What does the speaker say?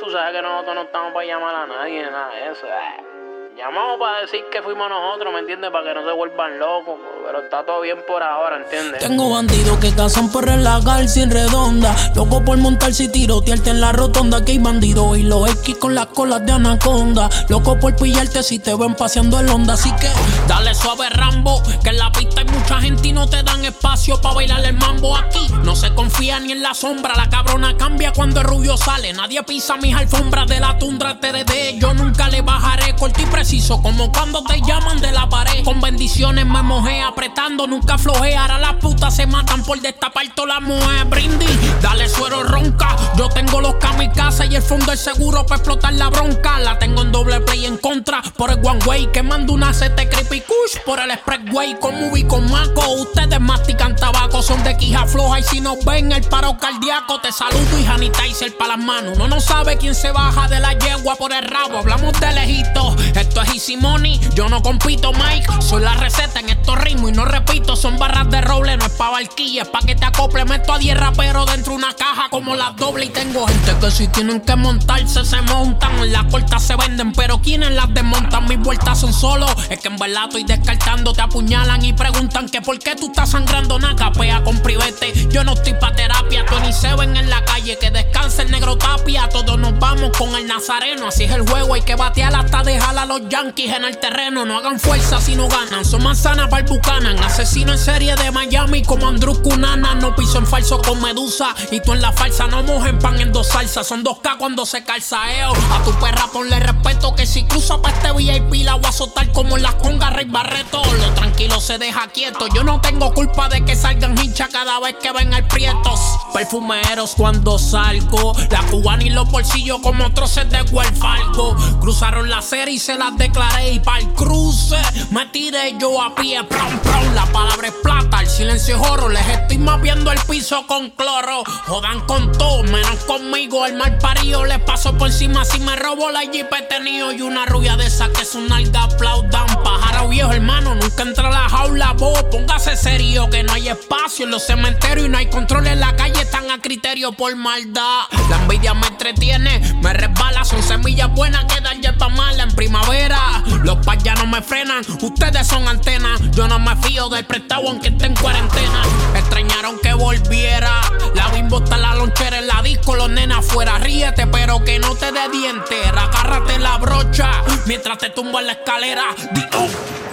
tú sabes que nosotros no estamos para llamar a nadie, nada de eso. eh. Llamamos para decir que fuimos nosotros, ¿me entiendes? Para que no se vuelvan locos. Pero está todo bien por ahora, ¿entiendes? Tengo bandidos que cazan por relagar sin redonda. Loco por montarse y tirotearte en la rotonda. Que hay bandidos y los X con las colas de anaconda. Loco por pillarte si te ven paseando el onda. Así que dale suave Rambo. Que en la pista mucha gente no te dan espacio para bailar el mambo aquí. No se confía ni en la sombra. La cabrona cambia cuando el rubio sale. Nadie pisa mis alfombras de la tundra TDD. Yo nunca le bajaré corto y preciso. Como cuando te llaman de la pared. Con bendiciones me mojé apretando. Nunca flojé. Ahora las putas se matan por destapar todas las mujeres. Brindis, dale suero ronca. Yo tengo los kamikazes y el fondo del seguro para explotar la bronca. La tengo en doble play en contra. Por el one way que mando una CT creepy kush. El expressway con movie con maco. Ustedes mastican tabaco. Son de quija floja. Y si nos ven el paro cardíaco, te saludo y sanitizer para las manos. No sabe quién se baja de la yegua por el rabo. Hablamos de lejito. Esto es Easy Money. Yo no compito, Mike. Soy la receta en estos ritmos. Y no repito, son barras roble. No es pa' barquilla. Es pa' que te acople. Meto a 10 raperos dentro de una caja como las doble. Y tengo gente que si tienen que montarse, se montan. Las cortas se venden. Pero quienes las desmontan, mis vueltas son solo. Es que en verdad estoy descartando. Te apuñalan y preguntan que por qué tú estás sangrando. Una capea con privete. Yo no estoy pa' Tony Seven en la calle. Que descanse el negro tapia. Todos nos vamos con el nazareno. Así es el juego. Hay que batear hasta dejar a los yankees en el terreno. No hagan fuerza si no ganan. Son manzanas para el Buchanan. Asesino en serie de Miami como Andrew Cunana. No piso en falso con Medusa. Y tú en la falsa no mojen pan en dos salsas. Son dos K cuando se calza eo. A tu perra ponle respeto. Que si cruza pa' este VIP la voy a soltar como las congas Rey Barreto. Lo tranquilo se deja quieto. Yo no tengo culpa de que salgan hincha cada vez que ven al prietos. Perfumeros cuando salgo. La cubana y los bolsillos como troces de huelfalco. Cruzaron la serie y se las declaré. Y pa'l cruce me tiré yo a pie. Prom, prom. La palabra es plata. Silencio es oro. Les estoy mapeando el piso con cloro. Jodan con todo, menos conmigo. El mal parío les paso por encima si me robo la jeep he tenido. Y una rubia de esa que es un alga aplaudan. Pájaro viejo, hermano. Nunca entra a la jaula. Vos póngase serio que no hay espacio en los cementerios y no hay control en la calle. Están a criterio por maldad. La envidia me entretiene, me resbala. Son semillas buenas que dan yerba mala en primavera. Los payas no me frenan, ustedes son antenas. Yo no me fío del prestado aunque esté en cuarentena. Extrañaron que volviera. La bimbo está la lonchera en la disco, los nenas afuera. Ríete, pero que no te dé diente. Agárrate la brocha mientras te tumbo en la escalera. Di, oh.